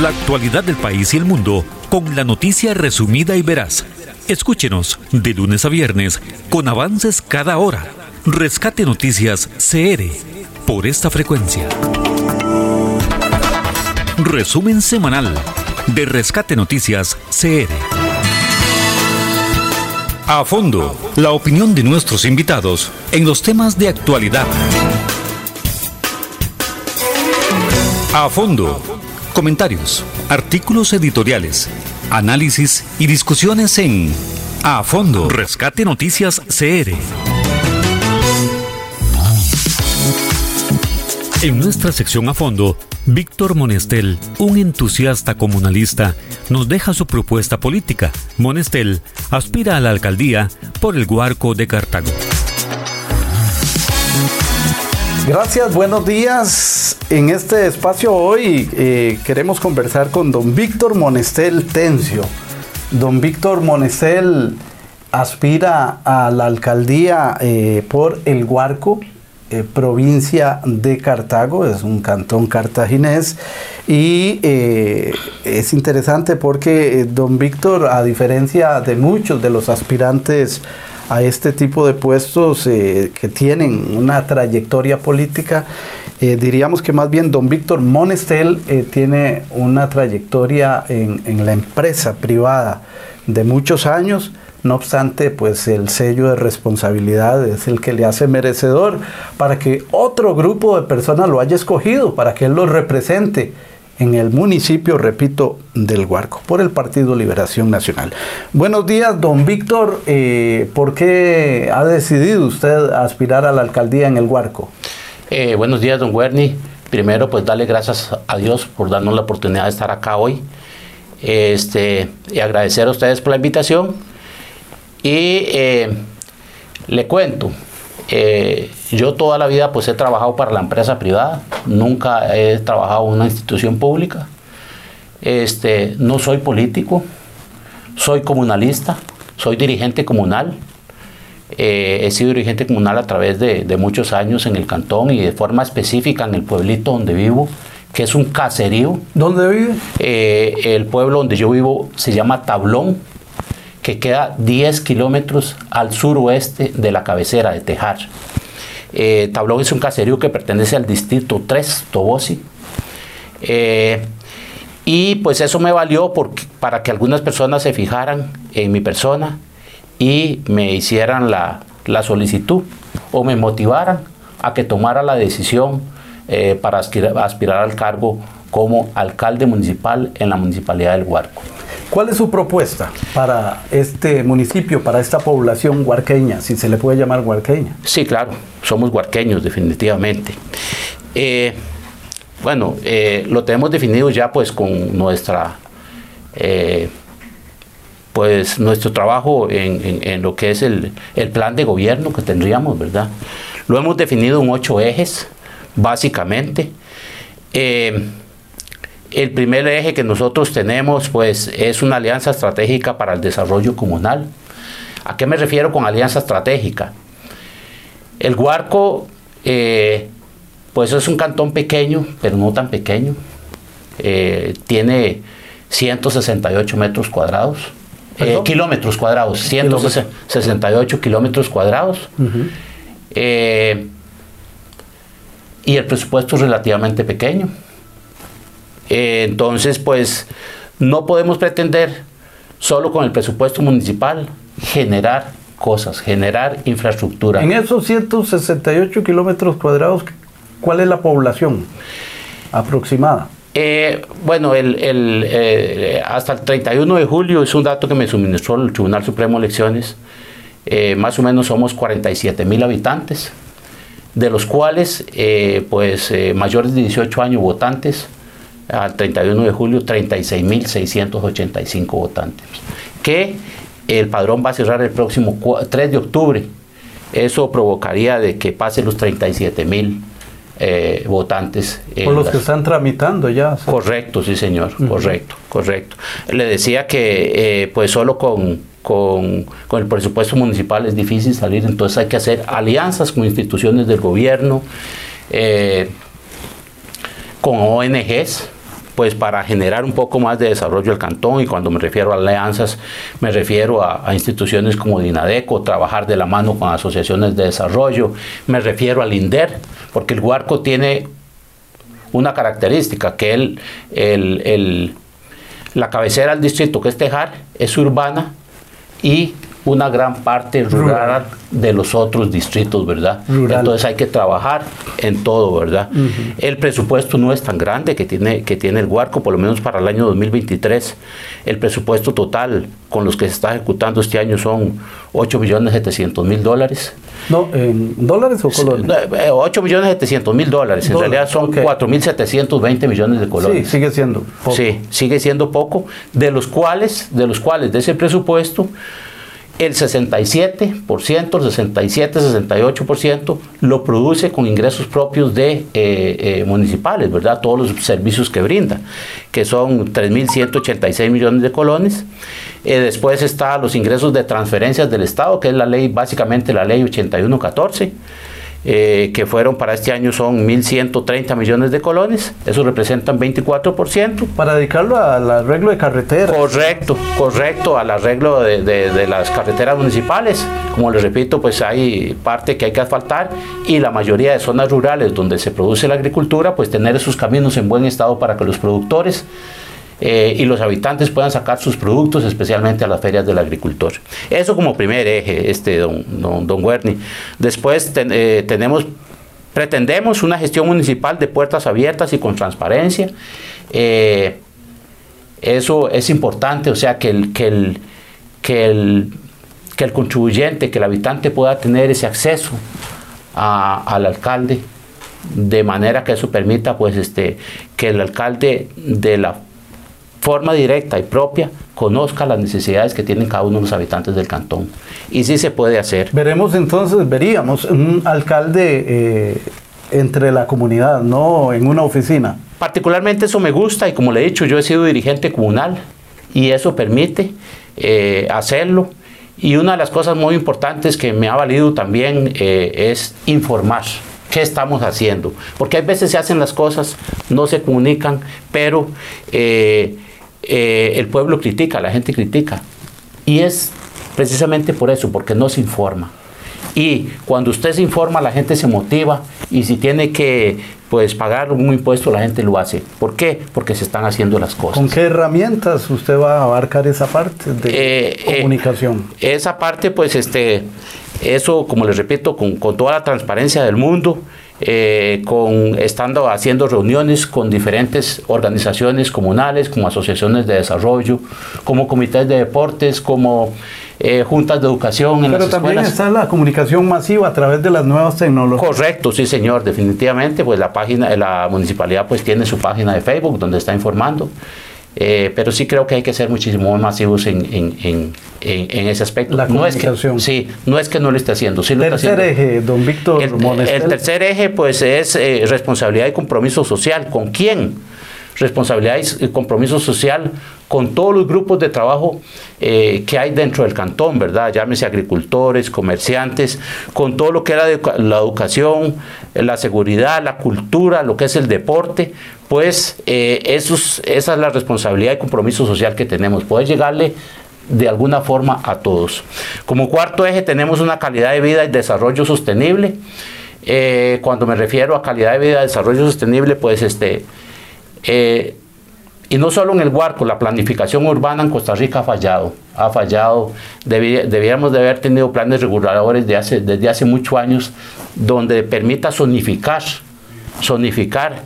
La actualidad del país y el mundo con la noticia resumida y veraz. Escúchenos de lunes a viernes con avances cada hora. Rescate Noticias CR por esta frecuencia. Resumen semanal de Rescate Noticias CR. A fondo, la opinión de nuestros invitados en los temas de actualidad. A fondo Comentarios, artículos editoriales, análisis y discusiones en A Fondo. Rescate Noticias CR. En nuestra sección A Fondo, Víctor Monestel, un entusiasta comunalista, nos deja su propuesta política. Monestel aspira a la alcaldía por el Guarco de Cartago. Gracias, buenos días. En este espacio hoy eh, queremos conversar con don Víctor Monestel Tencio. Don Víctor Monestel aspira a la alcaldía eh, por El Guarco, eh, provincia de Cartago, es un cantón cartaginés. Y es interesante porque don Víctor, a diferencia de muchos de los aspirantes a este tipo de puestos eh, que tienen una trayectoria política. Eh, diríamos que más bien don Víctor Monestel eh, tiene una trayectoria en, en, la empresa privada de muchos años. No obstante, pues el sello de responsabilidad es el que le hace merecedor para que otro grupo de personas lo haya escogido, para que él lo represente en el municipio, repito, del Huarco, por el Partido Liberación Nacional. Buenos días, don Víctor. Eh, ¿Por qué ha decidido usted aspirar a la alcaldía en el Huarco? Eh, buenos días, don Werny. Primero, pues darle gracias a Dios por darnos la oportunidad de estar acá hoy. Este, y agradecer a ustedes por la invitación. Y eh, le cuento, eh, yo toda la vida pues he trabajado para la empresa privada, nunca he trabajado en una institución pública. Este, no soy político, soy comunalista, soy dirigente comunal. Eh, he sido dirigente comunal a través de, muchos años en el cantón y de forma específica en el pueblito donde vivo, que es un caserío. ¿Dónde vive? Eh, el pueblo donde yo vivo se llama Tablón, que queda 10 kilómetros al suroeste de la cabecera de Tejar. Eh, Tablón es un caserío que pertenece al distrito 3, Tobosi. y pues eso me valió para que algunas personas se fijaran en mi persona y me hicieran la, solicitud o me motivaran a que tomara la decisión eh, para aspirar, al cargo como alcalde municipal en la municipalidad del Huarco. ¿Cuál es su propuesta para este municipio, para esta población huarqueña, si se le puede llamar huarqueña? Sí, claro, somos huarqueños definitivamente. Eh, bueno, eh, lo tenemos definido ya pues con nuestra pues nuestro trabajo en, lo que es el, plan de gobierno que tendríamos, ¿verdad? Lo hemos definido en ocho ejes, básicamente. Eh, el primer eje que nosotros tenemos, pues, es una alianza estratégica para el desarrollo comunal. ¿A qué me refiero con alianza estratégica? El Huarco, eh, pues es un cantón pequeño, pero no tan pequeño. Eh, tiene 168 metros cuadrados eh, kilómetros cuadrados, 168 kilómetros cuadrados. Eh, y el presupuesto es relativamente pequeño. Eh, entonces, pues, no podemos pretender solo con el presupuesto municipal generar cosas, generar infraestructura. En esos 168 kilómetros cuadrados, ¿cuál es la población aproximada? Eh, bueno, el, eh, hasta el 31 de julio es un dato que me suministró el Tribunal Supremo de Elecciones. Eh, más o menos somos 47 mil habitantes, de los cuales, pues, mayores de 18 años votantes, al 31 de julio, 36 mil 685 votantes. Que el padrón va a cerrar el próximo 3 de octubre. Eso provocaría de que pase los 37 mil eh, votantes. Por los que están tramitando ya. Correcto, sí señor, correcto, correcto. Le decía que eh, pues solo con, con, el presupuesto municipal es difícil salir, entonces hay que hacer alianzas con instituciones del gobierno, eh, con ONGs, pues para generar un poco más de desarrollo del cantón y cuando me refiero a alianzas me refiero a, instituciones como Dinadeco, trabajar de la mano con asociaciones de desarrollo, me refiero al INDER, porque el Huarco tiene una característica, que el, el, la cabecera del distrito, que es Tejar, es urbana y una gran parte rural, de los otros distritos, ¿verdad? Entonces hay que trabajar en todo, ¿verdad? El presupuesto no es tan grande que tiene, que tiene el Huarco, por lo menos para el año 2023. El presupuesto total con los que se está ejecutando este año son 8 millones 700 mil dólares. No, ¿en dólares o colones? 8 eh, millones 700 mil dólares. En realidad son 4 mil 720 millones de colones. Sí, sigue siendo poco. Sí, sigue siendo poco, de los cuales, de los cuales de ese presupuesto el 67%, el 67, 68% lo produce con ingresos propios de eh, eh, municipales, ¿verdad? Todos los servicios que brinda, que son 3.186 millones de colones. Eh, después está los ingresos de transferencias del Estado, que es la ley, básicamente la ley 8114 eh, que fueron para este año son 1.130 millones de colones, eso representan 24%. Para dedicarlo al arreglo de carreteras. Correcto, correcto, al arreglo de, de, las carreteras municipales. Como les repito, pues hay parte que hay que asfaltar y la mayoría de zonas rurales donde se produce la agricultura, pues tener esos caminos en buen estado para que los productores eh, y los habitantes puedan sacar sus productos, especialmente a las ferias del agricultor. Eso como primer eje, este, don, don, don Después eh, tenemos, pretendemos una gestión municipal de puertas abiertas y con transparencia. Eh, eso es importante, o sea, que el, que el, que el, que el contribuyente, que el habitante pueda tener ese acceso al alcalde de manera que eso permita pues este que el alcalde de la forma directa y propia conozca las necesidades que tienen cada uno de los habitantes del cantón. Y sí se puede hacer. Veremos entonces, veríamos un alcalde eh, entre la comunidad, no en una oficina. Particularmente eso me gusta y como le he dicho, yo he sido dirigente comunal y eso permite eh, hacerlo. Y una de las cosas muy importantes que me ha valido también eh, es informar qué estamos haciendo. Porque hay veces se hacen las cosas, no se comunican, pero eh, el pueblo critica, la gente critica. Y es precisamente por eso, porque no se informa. Y cuando usted se informa, la gente se motiva y si tiene que pues pagar un impuesto, la gente lo hace. ¿Por qué? Porque se están haciendo las cosas. ¿Con qué herramientas usted va a abarcar esa parte de eh, eh, comunicación? esa parte, pues, este, eso, como les repito, con, con toda la transparencia del mundo, eh, con, estando haciendo reuniones con diferentes organizaciones comunales, como asociaciones de desarrollo, como comités de deportes, como eh, juntas de educación en Pero también está la comunicación masiva a través de las nuevas tecnologías. Correcto, sí señor, definitivamente, pues la página, la municipalidad pues tiene su página de Facebook donde está informando. Eh, pero sí creo que hay que ser muchísimo más masivos en, en, en, ese aspecto. La no es que, sí, no es que no lo esté haciendo. Sí lo tercer eje, don Víctor el, el, tercer eje, pues, es eh, responsabilidad y compromiso social. ¿Con quién? Responsabilidad y compromiso social con todos los grupos de trabajo eh, que hay dentro del cantón, ¿verdad? Llámese agricultores, comerciantes, con todo lo que era la educación, la seguridad, la cultura, lo que es el deporte, pues eh, esa es la responsabilidad y compromiso social que tenemos, poder llegarle de alguna forma a todos. Como cuarto eje tenemos una calidad de vida y desarrollo sostenible. Eh, cuando me refiero a calidad de vida y desarrollo sostenible, pues este, y no solo en el Huarco, la planificación urbana en Costa Rica ha fallado. Ha fallado. debíamos de haber tenido planes reguladores de desde hace muchos años donde permita zonificar, zonificar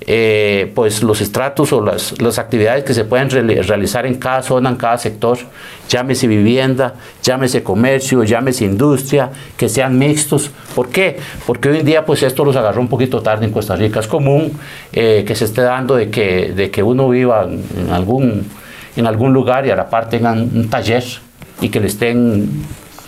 eh, pues los estratos o las, las, actividades que se pueden realizar en cada zona, en cada sector, llámese vivienda, llámese comercio, llámese industria, que sean mixtos. ¿Por qué? Porque hoy en día pues esto los agarró un poquito tarde en Costa Rica. Es común eh, que se esté dando de que, de que uno viva en algún, en algún lugar y a la par tengan un taller y que le estén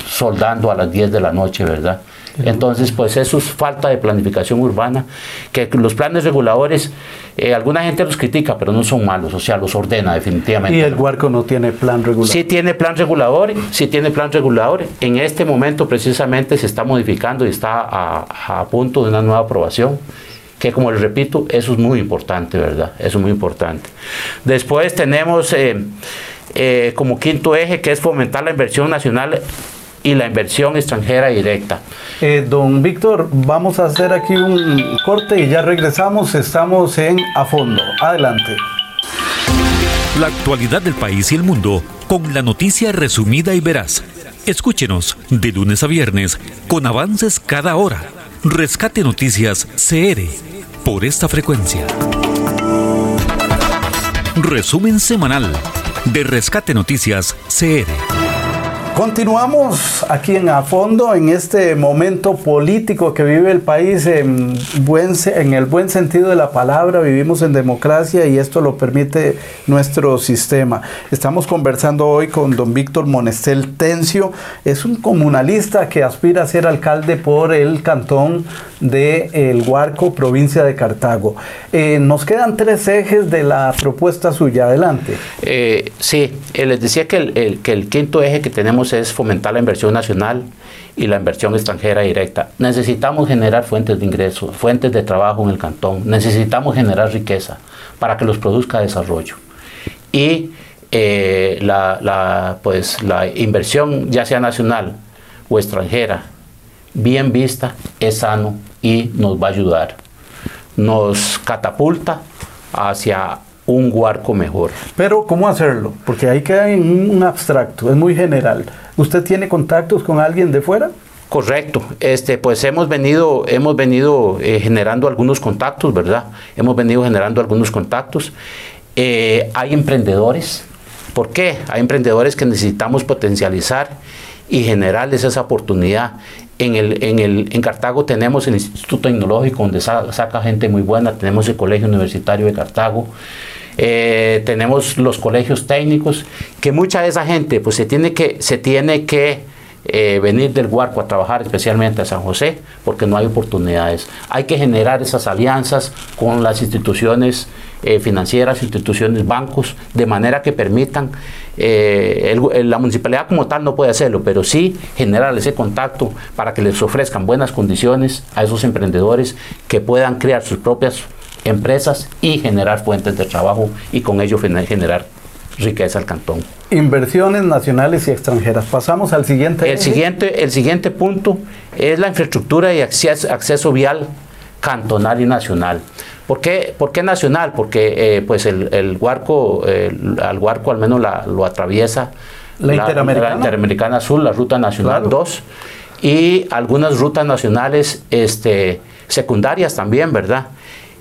soldando a las 10 de la noche, ¿verdad? Entonces, pues eso es falta de planificación urbana, que los planes reguladores, eh, alguna gente los critica, pero no son malos, o sea, los ordena definitivamente. ¿Y el Huarco no tiene plan regulador? Sí tiene plan regulador, sí tiene plan regulador. En este momento precisamente se está modificando y está a, punto de una nueva aprobación que como les repito, eso es muy importante, ¿verdad? Eso es muy importante. Después tenemos eh, eh, como quinto eje que es fomentar la inversión nacional y la inversión extranjera directa. Eh, don Víctor, vamos a hacer aquí un corte y ya regresamos. Estamos en A Fondo. Adelante. La actualidad del país y el mundo con la noticia resumida y veraz. Escúchenos de lunes a viernes con avances cada hora. Rescate Noticias CR por esta frecuencia. Resumen semanal de Rescate Noticias CR. Continuamos aquí en A Fondo en este momento político que vive el país en, buen, en el buen sentido de la palabra. Vivimos en democracia y esto lo permite nuestro sistema. Estamos conversando hoy con don Víctor Monestel Tencio. Es un comunalista que aspira a ser alcalde por el cantón de El Huarco, provincia de Cartago. Eh, nos quedan tres ejes de la propuesta suya. Adelante. Eh, sí, eh, les decía que el, que el quinto eje que tenemos es fomentar la inversión nacional y la inversión extranjera directa. Necesitamos generar fuentes de ingresos, fuentes de trabajo en el cantón. Necesitamos generar riqueza para que los produzca desarrollo. Y eh, la, pues, la inversión, ya sea nacional o extranjera, bien vista, es sano y nos va a ayudar. Nos catapulta hacia un huarco mejor. Pero, ¿cómo hacerlo? Porque ahí queda en un abstracto, es muy general. ¿Usted tiene contactos con alguien de fuera? Correcto, este, pues hemos venido, hemos venido eh, generando algunos contactos, ¿verdad? Hemos venido generando algunos contactos. Eh, hay emprendedores. ¿Por qué? Hay emprendedores que necesitamos potencializar y generarles esa oportunidad. En, el, en, el, en Cartago tenemos el Instituto Tecnológico donde saca gente muy buena, tenemos el Colegio Universitario de Cartago, eh, tenemos los colegios técnicos, que mucha de esa gente pues se tiene que, se tiene que eh, venir del Huarco a trabajar especialmente a San José, porque no hay oportunidades. Hay que generar esas alianzas con las instituciones eh, financieras, instituciones, bancos, de manera que permitan, la municipalidad como tal no puede hacerlo, pero sí generar ese contacto para que les ofrezcan buenas condiciones a esos emprendedores que puedan crear sus propias empresas y generar fuentes de trabajo y con ello generar riqueza al cantón. Inversiones nacionales y extranjeras. Pasamos al siguiente. El, siguiente, el siguiente punto es la infraestructura y acceso, acceso vial cantonal y nacional. ¿Por qué, ¿Por qué nacional? Porque eh, pues el, el Huarco, al Huarco al menos lo atraviesa la, Interamericana. la Interamericana Sur, la Ruta Nacional 2 y algunas rutas nacionales este, secundarias también, ¿verdad?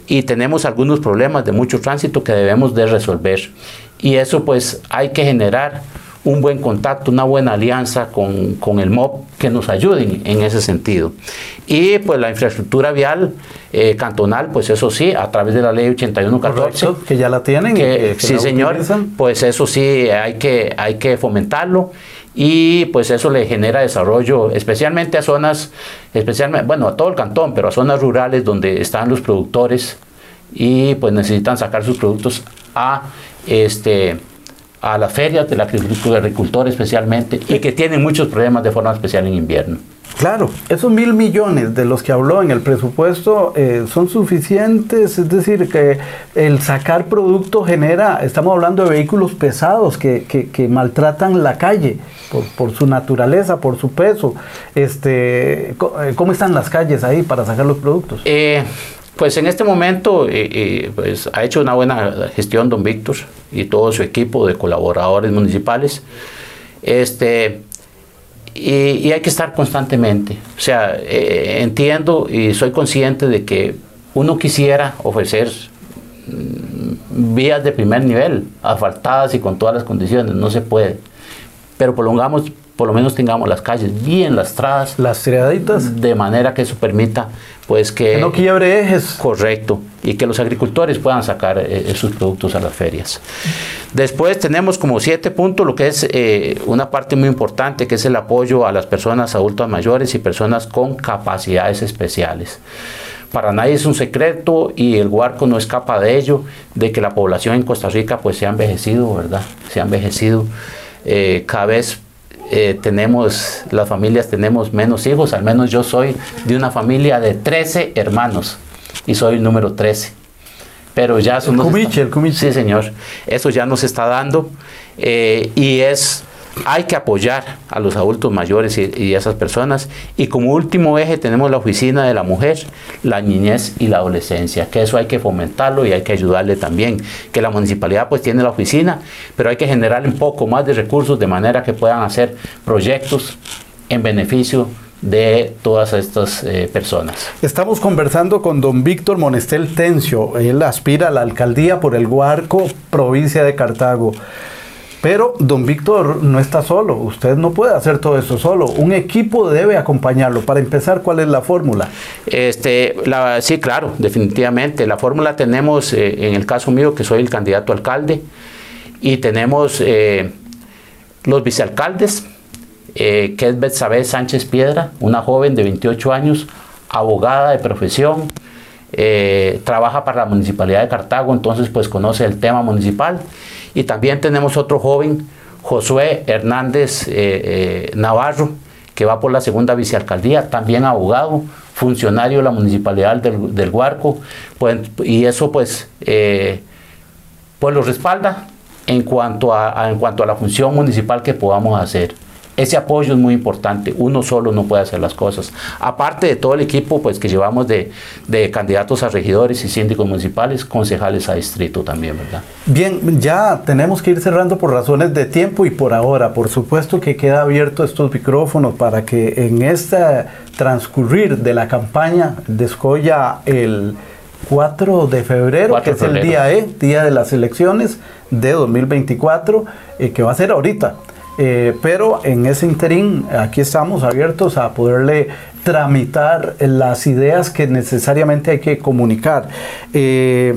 Y tenemos algunos problemas de mucho tránsito que debemos de resolver. Y eso pues hay que generar un buen contacto, una buena alianza con, el MOP que nos ayuden en ese sentido. Y pues la infraestructura vial eh, cantonal, pues eso sí, a través de la ley 8114. que ya la tienen. Que, sí, señor, pues eso sí, hay que, hay que fomentarlo y pues eso le genera desarrollo, especialmente a zonas, especialmente, bueno, a todo el cantón, pero a zonas rurales donde están los productores y pues necesitan sacar sus productos a este a las ferias del agricultor especialmente y que tienen muchos problemas de forma especial en invierno. Claro, esos mil millones de los que habló en el presupuesto eh, son suficientes, es decir, que el sacar producto genera, estamos hablando de vehículos pesados que, que, maltratan la calle por, por, su naturaleza, por su peso. Este, eh, ¿Cómo están las calles ahí para sacar los productos? Eh, pues en este momento eh, eh, pues ha hecho una buena gestión don Víctor y todo su equipo de colaboradores municipales. Este, y, hay que estar constantemente. O sea, eh, entiendo y soy consciente de que uno quisiera ofrecer mm, vías de primer nivel, asfaltadas y con todas las condiciones, no se puede. Pero prolongamos por lo menos tengamos las calles bien lastradas. Las triaditas. De manera que eso permita, pues que... Que no quiebre ejes. Correcto. Y que los agricultores puedan sacar eh, sus productos a las ferias. Después tenemos como siete puntos lo que es eh, una parte muy importante, que es el apoyo a las personas adultas mayores y personas con capacidades especiales. Para nadie es un secreto y el Huarco no escapa de ello, de que la población en Costa Rica pues se ha envejecido, ¿verdad? Se ha envejecido eh, cada vez eh, tenemos, las familias tenemos menos hijos, al menos yo soy de una familia de 13 hermanos y soy el número 13. Pero ya son... El Sí, señor. Eso ya nos está dando eh, y es hay que apoyar a los adultos mayores y, a esas personas. Y como último eje tenemos la oficina de la mujer, la niñez y la adolescencia, que eso hay que fomentarlo y hay que ayudarle también. Que la municipalidad pues tiene la oficina, pero hay que generar un poco más de recursos de manera que puedan hacer proyectos en beneficio de todas estas eh, personas. Estamos conversando con don Víctor Monestel Tencio. Él aspira a la alcaldía por el Guarco, provincia de Cartago. Pero don Víctor no está solo, usted no puede hacer todo eso solo, un equipo debe acompañarlo. Para empezar, ¿cuál es la fórmula? Este, sí, claro, definitivamente. La fórmula tenemos, eh, en el caso mío, que soy el candidato alcalde, y tenemos eh, los vicealcaldes, eh, que es Betsabe Sánchez Piedra, una joven de 28 años, abogada de profesión, trabaja para la Municipalidad de Cartago, entonces pues conoce el tema municipal y también tenemos otro joven, Josué Hernández eh, eh, Navarro, que va por la segunda vicealcaldía, también abogado, funcionario de la municipalidad del, del Huarco, pues, y eso pues, eh, pues lo respalda en cuanto a, en cuanto a la función municipal que podamos hacer. Ese apoyo es muy importante, uno solo no puede hacer las cosas. Aparte de todo el equipo pues, que llevamos de, candidatos a regidores y síndicos municipales, concejales a distrito también, ¿verdad? Bien, ya tenemos que ir cerrando por razones de tiempo y por ahora. Por supuesto que queda abierto estos micrófonos para que en este transcurrir de la campaña descolla el 4 de febrero, que es el día E, día de las elecciones de 2024, eh, que va a ser ahorita Eh, pero en ese interín, aquí estamos abiertos a poderle tramitar las ideas que necesariamente hay que comunicar. Eh,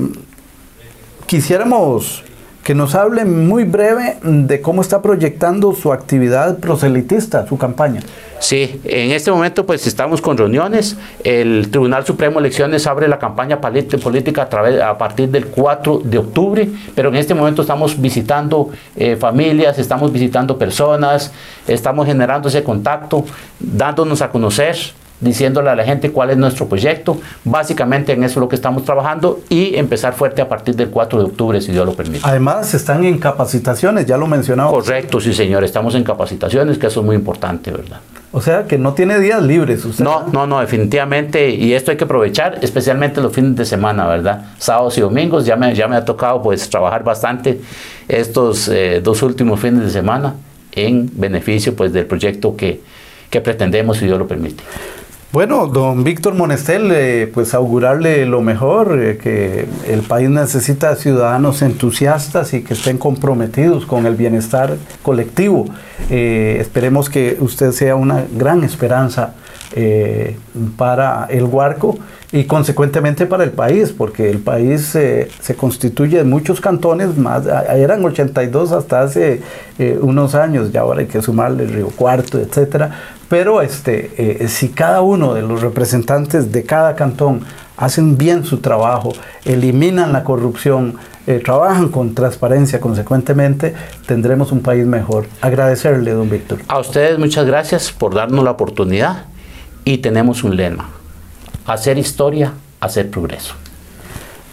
quisiéramos que nos hable muy breve de cómo está proyectando su actividad proselitista, su campaña. Sí, en este momento pues estamos con reuniones. El Tribunal Supremo de Elecciones abre la campaña política a, partir del 4 de octubre, pero en este momento estamos visitando eh, familias, estamos visitando personas, estamos generando ese contacto, dándonos a conocer diciéndole a la gente cuál es nuestro proyecto. Básicamente en eso es lo que estamos trabajando y empezar fuerte a partir del 4 de octubre, si Dios lo permite. Además, están en capacitaciones, ya lo mencionaba. Correcto, sí, señor. Estamos en capacitaciones, que eso es muy importante, ¿verdad? O sea, que no tiene días libres usted. No, no, no, definitivamente. Y esto hay que aprovechar, especialmente los fines de semana, ¿verdad? Sábados y domingos. Ya me, ya me ha tocado pues trabajar bastante estos eh, dos últimos fines de semana en beneficio pues del proyecto que, que pretendemos, si Dios lo permite. Bueno, don Víctor Monestel, eh, pues augurarle lo mejor, eh, que el país necesita ciudadanos entusiastas y que estén comprometidos con el bienestar colectivo. Eh, esperemos que usted sea una gran esperanza para el Huarco y consecuentemente para el país, porque el país se constituye de muchos cantones, más eran 82 hasta hace unos años, ya ahora hay que sumarle Río Cuarto, etcétera, pero este, eh, si cada uno de los representantes de cada cantón hacen bien su trabajo, eliminan la corrupción, eh, trabajan con transparencia consecuentemente, tendremos un país mejor. Agradecerle, don Víctor. A ustedes muchas gracias por darnos la oportunidad y tenemos un lema, hacer historia, hacer progreso.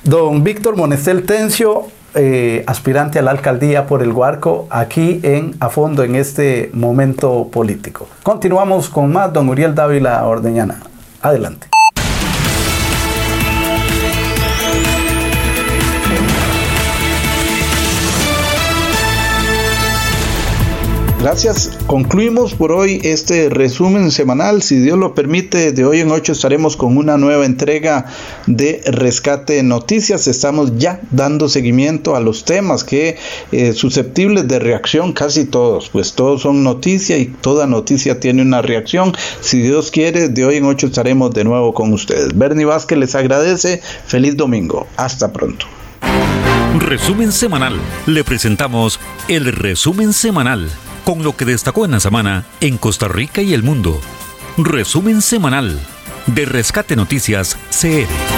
Don Víctor Monestel Tencio, eh, aspirante a la alcaldía por el Huarco, aquí en a fondo en este momento político. Continuamos con más, don Uriel Dávila Ordeñana. Adelante. Gracias. Concluimos por hoy este resumen semanal. Si Dios lo permite, de hoy en ocho estaremos con una nueva entrega de Rescate Noticias. Estamos ya dando seguimiento a los temas que eh, susceptibles de reacción, casi todos, pues todos son noticia y toda noticia tiene una reacción. Si Dios quiere, de hoy en ocho estaremos de nuevo con ustedes. Bernie Vázquez les agradece. Feliz domingo. Hasta pronto. Resumen semanal. Le presentamos el resumen semanal con lo que destacó en la semana en Costa Rica y el mundo. Resumen semanal de Rescate Noticias CR.